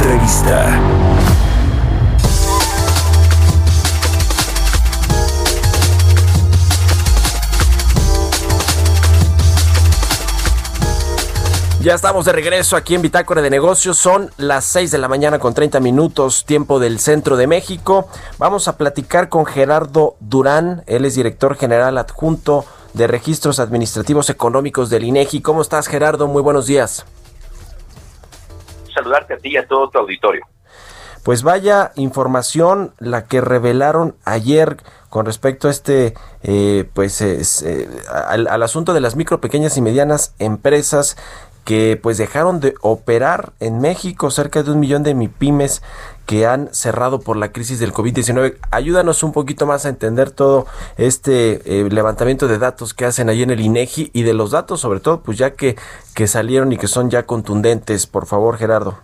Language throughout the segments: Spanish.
Entrevista. Ya estamos de regreso aquí en Bitácora de Negocios. Son las 6 de la mañana con 30 minutos, tiempo del centro de México. Vamos a platicar con Gerardo Durán. Él es director general adjunto de Registros Administrativos Económicos del INEGI. ¿Cómo estás, Gerardo? Muy buenos días. Saludarte a ti y a todo tu auditorio. Pues vaya información la que revelaron ayer con respecto a este, eh, pues, es, eh, al, al asunto de las micro, pequeñas y medianas empresas que pues dejaron de operar en México cerca de un millón de MIPIMES que han cerrado por la crisis del COVID-19. Ayúdanos un poquito más a entender todo este eh, levantamiento de datos que hacen ahí en el INEGI y de los datos sobre todo, pues ya que, que salieron y que son ya contundentes. Por favor, Gerardo.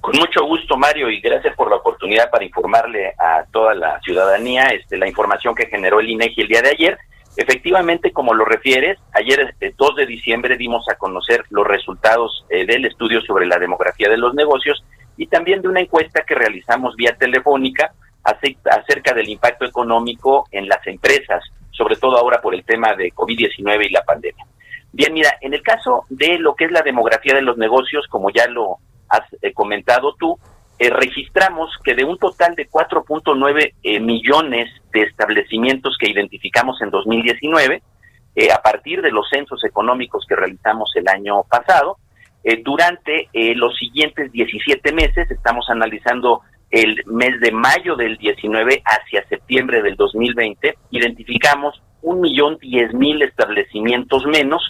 Con mucho gusto, Mario, y gracias por la oportunidad para informarle a toda la ciudadanía este, la información que generó el INEGI el día de ayer. Efectivamente, como lo refieres, ayer, el 2 de diciembre, dimos a conocer los resultados eh, del estudio sobre la demografía de los negocios y también de una encuesta que realizamos vía telefónica acerca del impacto económico en las empresas, sobre todo ahora por el tema de COVID-19 y la pandemia. Bien, mira, en el caso de lo que es la demografía de los negocios, como ya lo has eh, comentado tú, eh, registramos que de un total de 4.9 eh, millones de establecimientos que identificamos en 2019, eh, a partir de los censos económicos que realizamos el año pasado, eh, durante eh, los siguientes 17 meses, estamos analizando el mes de mayo del 19 hacia septiembre del 2020, identificamos un millón diez mil establecimientos menos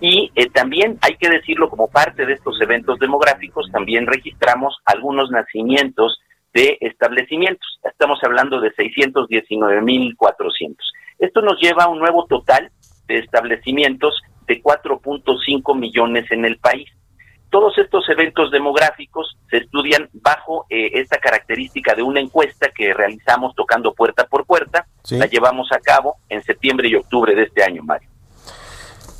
y eh, también hay que decirlo como parte de estos eventos demográficos, también registramos algunos nacimientos de establecimientos. Estamos hablando de 619.400. Esto nos lleva a un nuevo total de establecimientos de 4.5 millones en el país. Todos estos eventos demográficos se estudian bajo eh, esta característica de una encuesta que realizamos tocando puerta por puerta. Sí. La llevamos a cabo en septiembre y octubre de este año, Mario.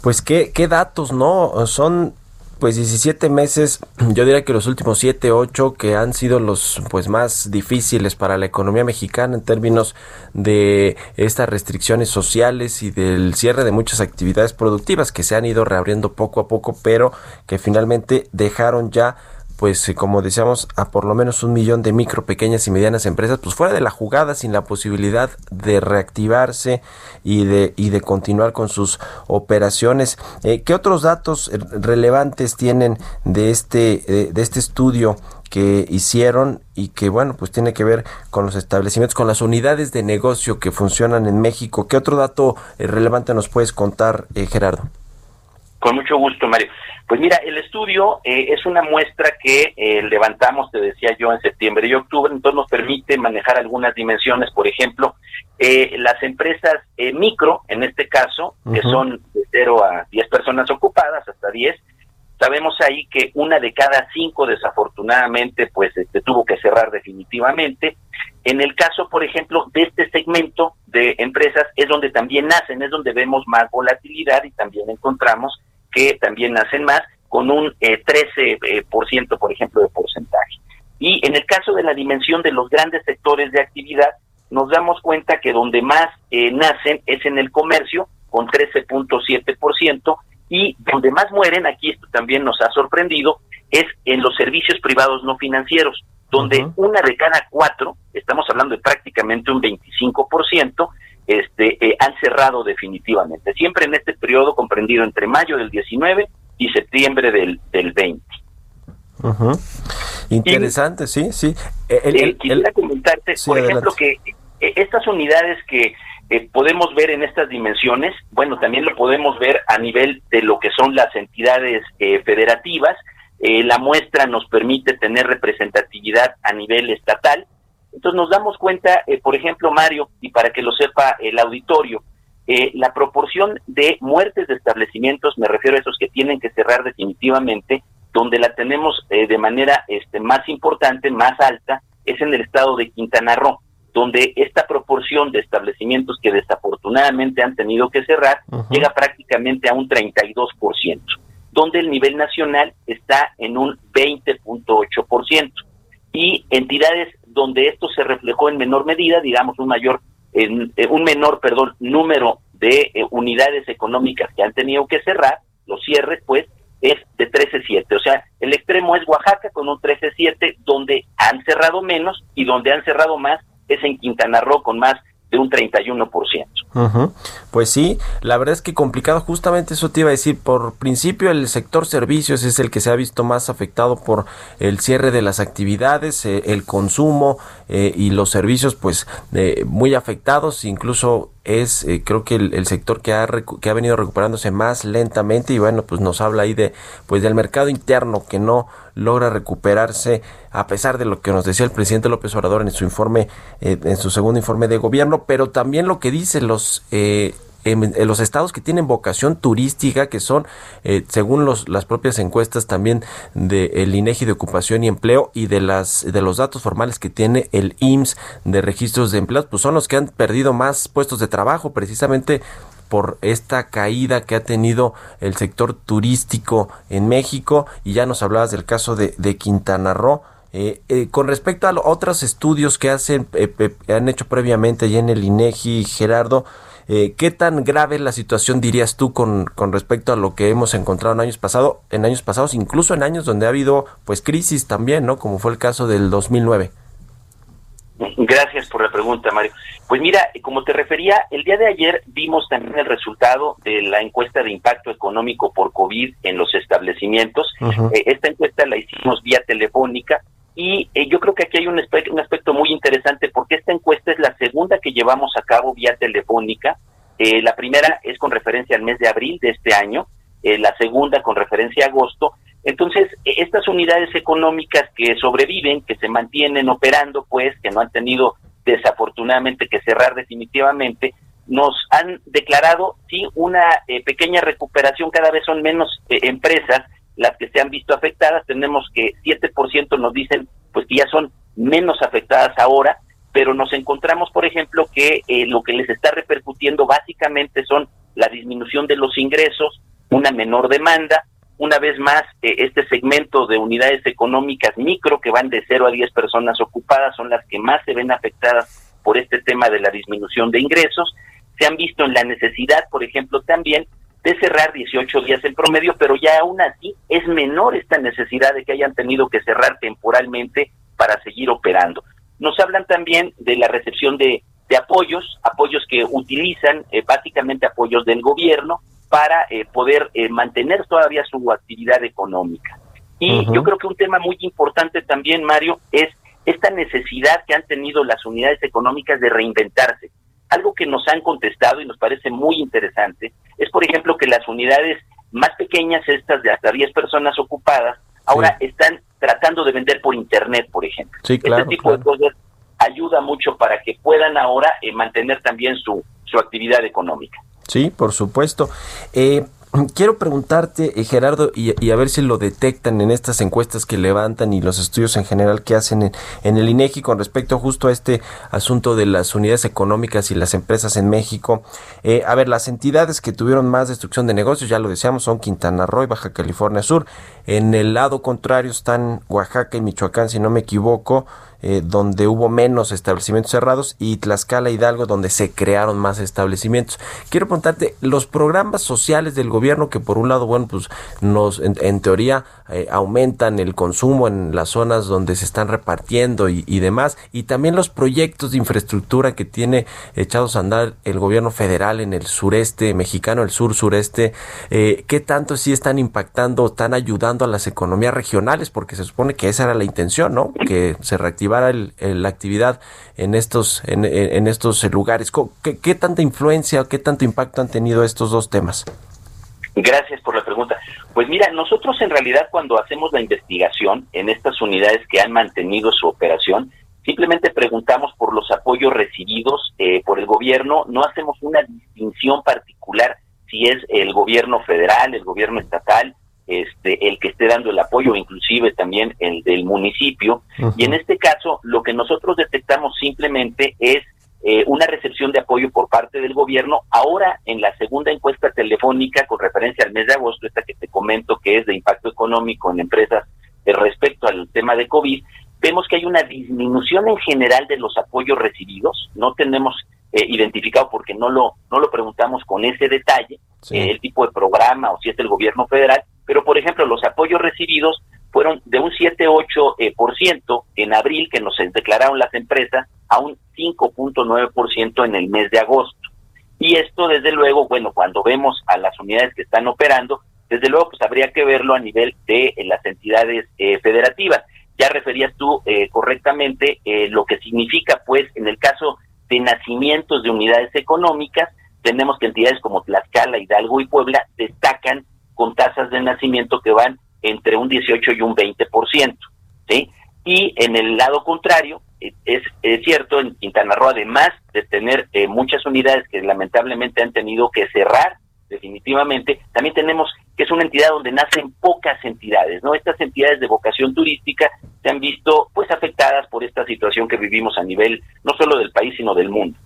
Pues qué, qué datos, ¿no? Son pues 17 meses, yo diría que los últimos 7, 8 que han sido los pues más difíciles para la economía mexicana en términos de estas restricciones sociales y del cierre de muchas actividades productivas que se han ido reabriendo poco a poco, pero que finalmente dejaron ya pues eh, como decíamos, a por lo menos un millón de micro, pequeñas y medianas empresas, pues fuera de la jugada, sin la posibilidad de reactivarse y de, y de continuar con sus operaciones. Eh, ¿Qué otros datos eh, relevantes tienen de este, eh, de este estudio que hicieron y que bueno, pues tiene que ver con los establecimientos, con las unidades de negocio que funcionan en México? ¿Qué otro dato relevante nos puedes contar, eh, Gerardo? Con mucho gusto, Mario. Pues mira, el estudio eh, es una muestra que eh, levantamos, te decía yo, en septiembre y octubre, entonces nos permite manejar algunas dimensiones, por ejemplo, eh, las empresas eh, micro, en este caso, que son de 0 a 10 personas ocupadas, hasta 10, sabemos ahí que una de cada cinco, desafortunadamente, pues este, tuvo que cerrar definitivamente. En el caso, por ejemplo, de este segmento de empresas, es donde también nacen, es donde vemos más volatilidad y también encontramos que también nacen más, con un eh, 13%, eh, por ciento, por ejemplo, de porcentaje. Y en el caso de la dimensión de los grandes sectores de actividad, nos damos cuenta que donde más eh, nacen es en el comercio, con 13.7%, y donde más mueren, aquí esto también nos ha sorprendido, es en los servicios privados no financieros, donde una de cada cuatro, estamos hablando de prácticamente un 25%, este, eh, han cerrado definitivamente. Siempre en este periodo comprendido entre mayo del 19 y septiembre del, del 20. Ujú. Interesante, sí, sí. El- el- quisiera comentarte, sí, por ejemplo, que eh, estas unidades que eh, podemos ver en estas dimensiones, bueno, también lo podemos ver a nivel de lo que son las entidades eh, federativas. Eh, la muestra nos permite tener representatividad a nivel estatal. Entonces nos damos cuenta, por ejemplo, Mario, y para que lo sepa el auditorio, la proporción de muertes de establecimientos, me refiero a esos que tienen que cerrar definitivamente, donde la tenemos de manera este, más importante, más alta, es en el estado de Quintana Roo donde esta proporción de establecimientos que desafortunadamente han tenido que cerrar llega prácticamente a un 32%, donde el nivel nacional está en un 20.8%. Y entidades donde esto se reflejó en menor medida, digamos un mayor en, eh, un menor, perdón, número de eh, unidades económicas que han tenido que cerrar, los cierres pues es de 13.7, o sea, el extremo es Oaxaca con un 13.7 donde han cerrado menos y donde han cerrado más es en Quintana Roo con más de un 31%. Pues sí, la verdad es que complicado, justamente eso te iba a decir, por principio el sector servicios es el que se ha visto más afectado por el cierre de las actividades, eh, el consumo eh, y los servicios pues eh, muy afectados, incluso es creo que el, sector que ha, que ha venido recuperándose más lentamente y bueno pues nos habla ahí de pues del mercado interno que no logra recuperarse a pesar de lo que nos decía el presidente López Obrador en su informe, eh, en su segundo informe de gobierno, pero también lo que dicen los eh, en, los estados que tienen vocación turística, que son, eh, según los, las propias encuestas también del INEGI de ocupación y empleo y de las de los datos formales que tiene el IMSS de registros de empleados, pues son los que han perdido más puestos de trabajo, precisamente por esta caída que ha tenido el sector turístico en México y ya nos hablabas del caso de, Quintana Roo. Eh, eh, con respecto a otros estudios que hacen, eh, han hecho previamente ya en el INEGI, Gerardo, ¿qué tan grave es la situación dirías tú con, con respecto a lo que hemos encontrado en años pasados, en años pasados, incluso en años donde ha habido pues crisis también, ¿no? Como fue el caso del 2009. Gracias por la pregunta, Mario. Pues mira, como te refería, el día de ayer vimos también el resultado de la encuesta de impacto económico por COVID en los establecimientos. Eh, esta encuesta la hicimos vía telefónica y eh, yo creo que aquí hay un aspecto, un aspecto muy interesante porque esta encuesta es la segunda que llevamos a cabo vía telefónica. Eh, la primera es con referencia al mes de abril de este año, la segunda con referencia a agosto entonces, e, estas unidades económicas que sobreviven, que se mantienen operando, pues, que no han tenido desafortunadamente que cerrar definitivamente, nos han declarado, sí, una eh, pequeña recuperación, cada vez son menos eh, empresas las que se han visto afectadas, tenemos que 7% nos dicen, pues que ya son menos afectadas ahora, pero nos encontramos, por ejemplo, que eh, lo que les está repercutiendo básicamente son la disminución de los ingresos, una menor demanda, una vez más, eh, este segmento de unidades económicas micro que van de 0 a 10 personas ocupadas son las que más se ven afectadas por este tema de la disminución de ingresos. Se han visto en la necesidad, por ejemplo, también de cerrar 18 días en promedio, pero ya aún así es menor esta necesidad de que hayan tenido que cerrar temporalmente para seguir operando. Nos hablan también de la recepción de, apoyos, apoyos que utilizan eh, básicamente apoyos del gobierno, para eh, poder eh, mantener todavía su actividad económica. Y yo creo que un tema muy importante también, Mario, es esta necesidad que han tenido las unidades económicas de reinventarse. Algo que nos han contestado y nos parece muy interesante es, por ejemplo, que las unidades más pequeñas, estas de hasta 10 personas ocupadas, ahora están tratando de vender por Internet, por ejemplo. Sí, claro, este tipo de cosas ayuda mucho para que puedan ahora eh, mantener también su, su actividad económica. Sí, por supuesto. Eh, quiero preguntarte, eh, Gerardo, y, a ver si lo detectan en estas encuestas que levantan y los estudios en general que hacen en, el INEGI con respecto justo a este asunto de las unidades económicas y las empresas en México. Eh, a ver, las entidades que tuvieron más destrucción de negocios, ya lo decíamos, son Quintana Roo y Baja California Sur. En el lado contrario están Oaxaca y Michoacán, si no me equivoco. Eh, donde hubo menos establecimientos cerrados y Tlaxcala Hidalgo donde se crearon más establecimientos. Quiero preguntarte, los programas sociales del gobierno gobierno que por un lado, bueno, pues nos en, teoría eh, aumentan el consumo en las zonas donde se están repartiendo y, demás, y también los proyectos de infraestructura que tiene echados a andar el gobierno federal en el sureste mexicano, el sur sureste, eh, ¿qué tanto sí están impactando, están ayudando a las economías regionales? Porque se supone que esa era la intención, ¿no? Que se reactivara la actividad en estos, en, estos lugares. ¿Qué, ¿Qué tanta influencia qué tanto impacto han tenido estos dos temas? Gracias por la pregunta. Pues mira, nosotros en realidad cuando hacemos la investigación en estas unidades que han mantenido su operación, simplemente preguntamos por los apoyos recibidos eh, por el gobierno, no hacemos una distinción particular si es el gobierno federal, el gobierno estatal, este, el que esté dando el apoyo, inclusive también el del municipio. Y en este caso, lo que nosotros detectamos simplemente es eh, una recepción de apoyo por parte del gobierno. Ahora, en la segunda encuesta telefónica con referencia al mes de agosto, esta que te comento que es de impacto económico en empresas eh, respecto al tema de COVID, vemos que hay una disminución en general de los apoyos recibidos. No tenemos eh, identificado porque no lo no lo preguntamos con ese detalle el tipo de programa o si es el gobierno federal, pero por ejemplo los apoyos recibidos fueron de un 7-8% eh, por ciento en abril que nos declararon las empresas a un 5.9% en el mes de agosto. Y esto desde luego, bueno, cuando vemos a las unidades que están operando, desde luego pues habría que verlo a nivel de eh, las entidades eh, federativas. Ya referías tú correctamente lo que significa pues en el caso de nacimientos de unidades económicas, tenemos que entidades como Tlaxcala, Hidalgo y Puebla destacan con tasas de nacimiento que van entre un 18 y un 20%, ¿sí? Y en el lado contrario, eh, es, cierto, en Quintana Roo, además de tener eh, muchas unidades que lamentablemente han tenido que cerrar definitivamente, también tenemos que es una entidad donde nacen pocas entidades, ¿no? Estas entidades de vocación turística se han visto pues afectadas por esta situación que vivimos a nivel no solo del país, sino del mundo.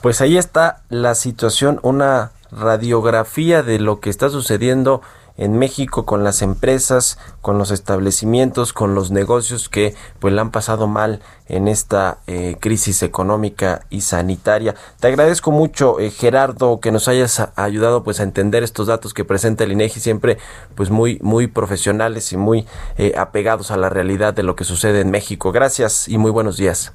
Pues ahí está la situación, una radiografía de lo que está sucediendo en México con las empresas, con los establecimientos, con los negocios que pues la han pasado mal en esta eh, crisis económica y sanitaria. Te agradezco mucho eh, Gerardo que nos hayas ayudado pues a entender estos datos que presenta el INEGI siempre pues muy muy profesionales y muy eh, apegados a la realidad de lo que sucede en México. Gracias y muy buenos días.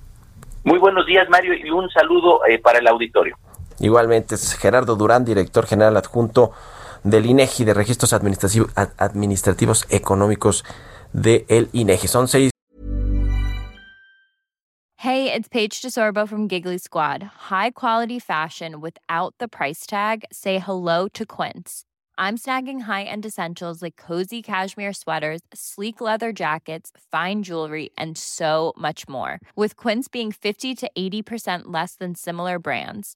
Muy buenos días Mario y un saludo para el auditorio. Igualmente es Gerardo Durán, director general adjunto del INEGI de registros administrativos, económicos de el INEGI. Son seis. Hey, it's Paige DeSorbo from Giggly Squad. High quality fashion without the price tag. Say hello to Quince. I'm snagging high-end essentials like cozy cashmere sweaters, sleek leather jackets, fine jewelry, and so much more. With Quince being 50 to 80% less than similar brands